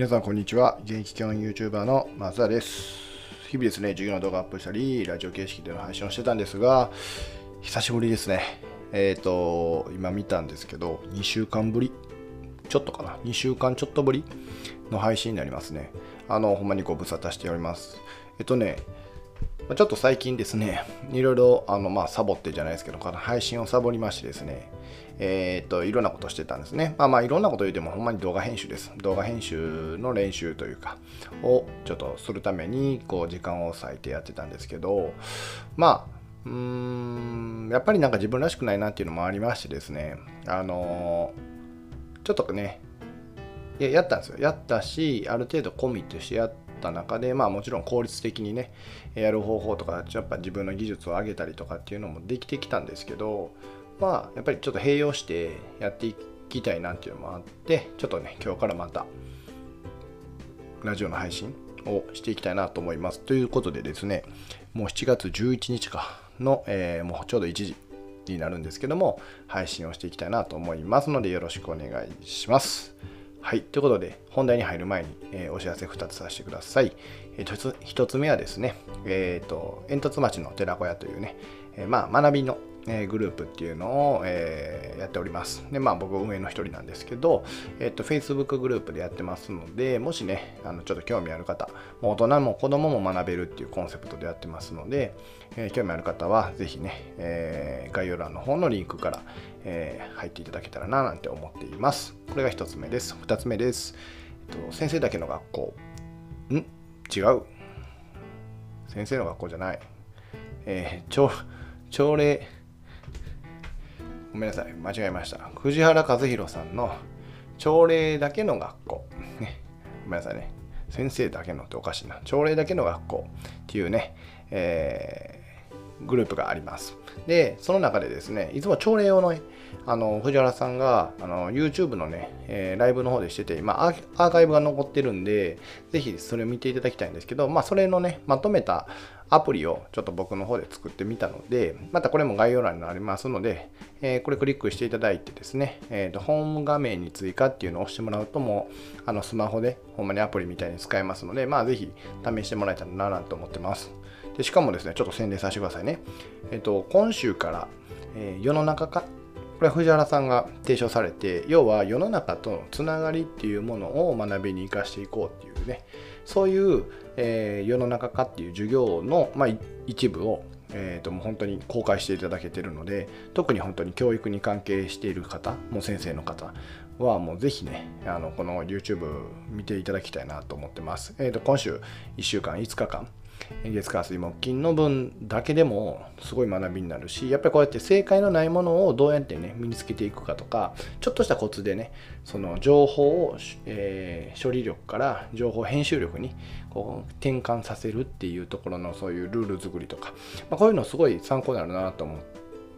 皆さんこんにちは。現役教員 YouTuber の松田です。日々ですね授業の動画アップしたりラジオ形式での配信をしてたんですが久しぶりですね。えっ、ー、と今見たんですけど2週間ぶりちょっとかな。2週間ちょっとぶりの配信になりますね。あのほんまにご無沙汰しております。えっとねちょっと最近ですね、いろいろあの、まあ、サボってじゃないですけど、配信をサボりましてですね、えー、っと、いろんなことしてたんですね。まあまあ、いろんなこと言うても、ほんまに動画編集です。動画編集の練習というか、をちょっとするために、こう、時間を割いてやってたんですけど、まあ、うーん、やっぱりなんか自分らしくないなっていうのもありましてですね、あのー、ちょっとね、ややったんですよ。やったし、ある程度コミットしてやった中で、まあもちろん効率的にね、やる方法とか、やっぱ自分の技術を上げたりとかっていうのもできてきたんですけど、まあやっぱりちょっと併用してやっていきたいなっていうのもあってちょっとね今日からまたラジオの配信をしていきたいなと思いますということでですねもう7月11日かの、えー、もうちょうど1時になるんですけども配信をしていきたいなと思いますのでよろしくお願いしますはい。ということで、本題に入る前に、えー、お知らせ2つさせてください。えー、1つ目はですね、えっ、ー、と、煙突町の寺子屋というね、えまあ、学びのえグループっていうのを、えー、やっております。で、まあ僕運営の一人なんですけど、えっ、と、Facebook グループでやってますので、もしね、あのちょっと興味ある方、もう大人も子供も学べるっていうコンセプトでやってますので、えー、興味ある方はぜひね、え概要欄の方のリンクから、え入っていただけたらななんて思っています。これが一つ目です。二つ目です。えっと、先生だけの学校。ん？違う。先生の学校じゃない。えー、朝礼、ごめんなさい、間違えました。藤原和弘さんの朝礼だけの学校。ね、ごめんなさいね。先生だけのっておかしいな。朝礼だけの学校っていうね、えー、グループがあります。で、その中でですね、いつも朝礼用のあの藤原さんがあの YouTube のね、えー、ライブの方でしてて、今アーカイブが残ってるんで、ぜひそれを見ていただきたいんですけど、まあ、それのね、まとめたアプリをちょっと僕の方で作ってみたので、またこれも概要欄になりますので、えー、これクリックしていただいてですね、えーと、ホーム画面に追加っていうのを押してもらうともう、あのスマホでほんまにアプリみたいに使えますので、まあぜひ試してもらえたらなと思ってます。でしかもですね、ちょっと宣伝させてくださいね。えっ、ー、と、今週から、えー、世の中かこれは藤原さんが提唱されて要は世の中とのつながりっていうものを学びに生かしていこうっていうねそういう、えー、世の中化っていう授業の、まあ、一部をえー、ともう本当に公開していただけてるので特に本当に教育に関係している方もう先生の方はもうぜひねあのこの YouTube 見ていただきたいなと思ってます、えー、と今週1週間5日間月火水木金の分だけでもすごい学びになるしやっぱりこうやって正解のないものをどうやってね身につけていくかとかちょっとしたコツでねその情報を、えー、処理力から情報編集力にこう転換させるっていうところのそういうルール作りとか、まあ、こういうのすごい参考になるなと思っ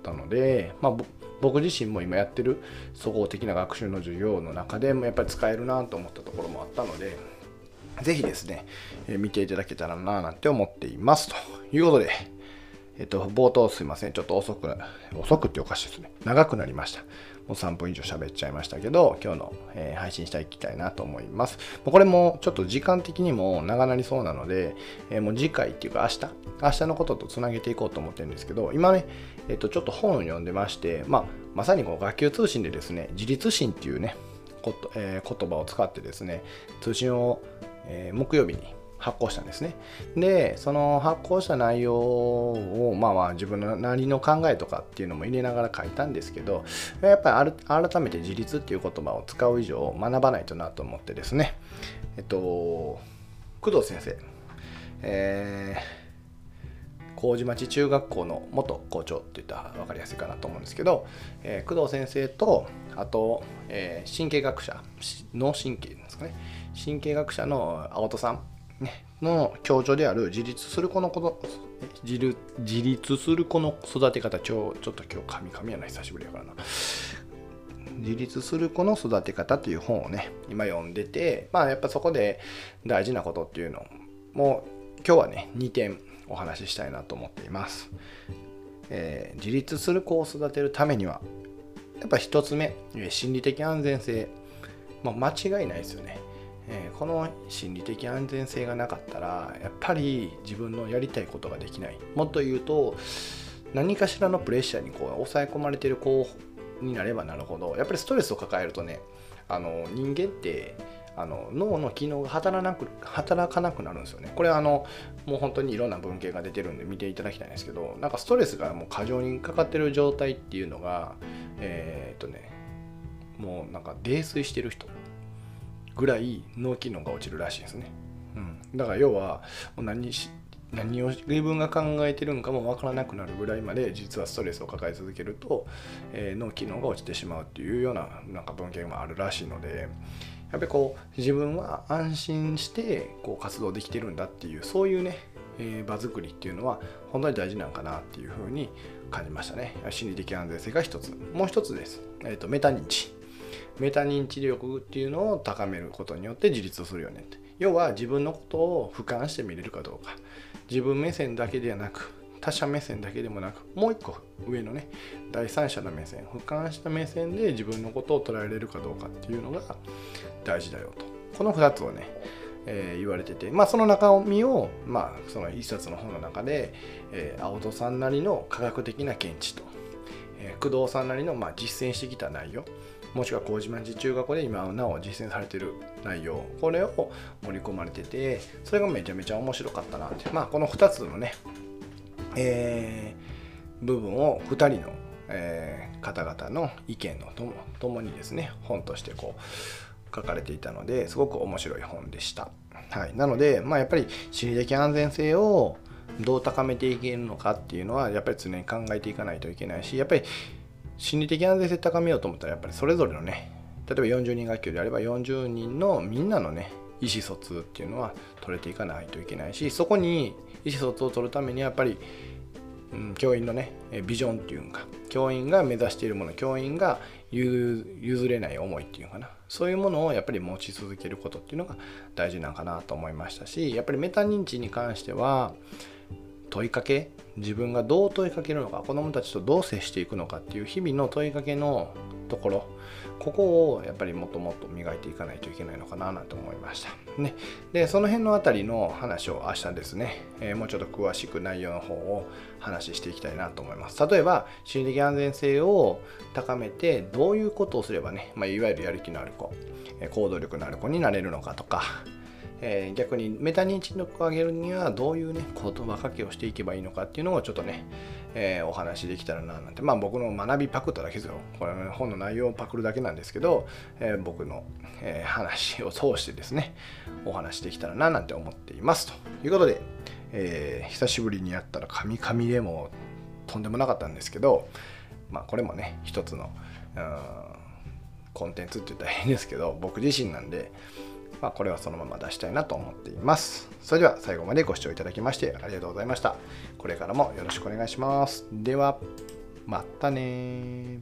たので、まあ、僕自身も今やってる総合的な学習の授業の中でもやっぱり使えるなと思ったところもあったのでぜひですね、え見ていただけたらなぁなんて思っています。ということで、えっと、冒頭すいません。ちょっと遅く、遅くっておかしいですね。長くなりました。もう3分以上喋っちゃいましたけど、今日の、えー、配信していきたいなと思います。もうこれもちょっと時間的にも長なりそうなので、えー、もう次回っていうか明日、明日のこととつなげていこうと思ってるんですけど、今ね、えっと、ちょっと本を読んでまして、まあ、まさにこう学級通信でですね、自立心っていうね、こと、えー、言葉を使ってですね、通信をえー、木曜日に発行したんですね。で、その発行した内容を、まあまあ自分のなりの考えとかっていうのも入れながら書いたんですけど、やっぱり改めて自立っていう言葉を使う以上学ばないとなと思ってですね、えっと、工藤先生、えー、麹町中学校の元校長って言ったら分かりやすいかなと思うんですけど、えー、工藤先生とあと、えー、神経学者脳神経ですかね。神経学者の青戸さん、の強調である自立する子の子の自立する子の育て方。ちょちょっと今日神々やな。久しぶりやからな。自立する子の育て方という本をね今読んでてまあやっぱそこで大事なことっていうのも今日はね2点お話ししたいなと思っています、えー、自立する子を育てるためにはやっぱ1つ目心理的安全性、まあ、間違いないですよね。え、この心理的安全性がなかったらやっぱり自分のやりたいことができないもっと言うと何かしらのプレッシャーにこう抑え込まれてる子になればなるほどやっぱりストレスを抱えるとねあの人間ってあの脳の機能が働なく働かなくなるんですよね。これはあのもう本当にいろんな文献が出てるんで見ていただきたいんですけどなんかストレスがもう過剰にかかってる状態っていうのがえー、っとねもうなんか泥酔してる人ぐらい脳機能が落ちるらしいですね。うん、だから要は何し何を自分が考えてるんかも分からなくなるぐらいまで実はストレスを抱え続けると、えー、脳機能が落ちてしまうっていうようななんか文献もあるらしいのでやっぱりこう自分は安心してこう活動できてるんだっていうそういうね、えー、場作りっていうのは本当に大事なんかなっていうふうに感じましたね。心理的安全性が一つ。もう一つです、えーと、メタ認知。メタ認知力っていうのを高めることによって自立をするよねって。要は自分のことを俯瞰して見れるかどうか。自分目線だけではなく他者目線だけでもなくもう一個上のね第三者の目線俯瞰した目線で自分のことを捉えれるかどうかっていうのが大事だよと。この2つをね、えー、言われてて。まあその中身をまあその一冊の本の中で、えー、青戸さんなりの科学的な見地と、えー、工藤さんなりのまあ実践してきた内容。もしくは麹町中学校で今なお実践されてる内容これを盛り込まれててそれがめちゃめちゃ面白かったなってまあこの2つのねえー、部分を2人の、えー、方々の意見のともともにですね本としてこう書かれていたのですごく面白い本でした。はい、なので、まあ、やっぱり心理的安全性をどう高めていけるのかっていうのはやっぱり常に考えていかないといけないしやっぱり心理的安全性高めようと思ったらやっぱりそれぞれのね例えば40人学級であれば40人のみんなのね意思疎通っていうのは取れていかないといけないしそこに意思疎通を取るためにやっぱり、うん、教員のねビジョンっていうか教員が目指しているもの教員が譲れない思いっていうかなそういうものをやっぱり持ち続けることっていうのが大事なんかなと思いましたしやっぱりメタ認知に関しては問いかけ自分がどう問いかけるのか子どもたちとどう接していくのかっていう日々の問いかけのところここをやっぱりもっともっと磨いていかないといけないのかななんて思いました。ね、でその辺のあたりの話を明日ですね、えー、もうちょっと詳しく内容の方を話していきたいなと思います。例えば心理的安全性を高めてどういうことをすればね、まあ、いわゆるやる気のある子行動力のある子になれるのかとかえー、逆にメタ認知力を上げるにはどういうね言葉かけをしていけばいいのかっていうのをちょっとね、えー、お話できたらななんて。まあ僕の学びパクっただけですよ。これ、ね、本の内容をパクるだけなんですけど、えー、僕の、え話を通してですねお話できたらななんて思っていますということで、え久しぶりにやったらカミカミでもとんでもなかったんですけどまあこれもね一つのコンテンツって言ったら変ですけど僕自身なんでまあ、これはそのまま出したいなと思っています。それでは最後までご視聴いただきましてありがとうございました。これからもよろしくお願いします。では、またね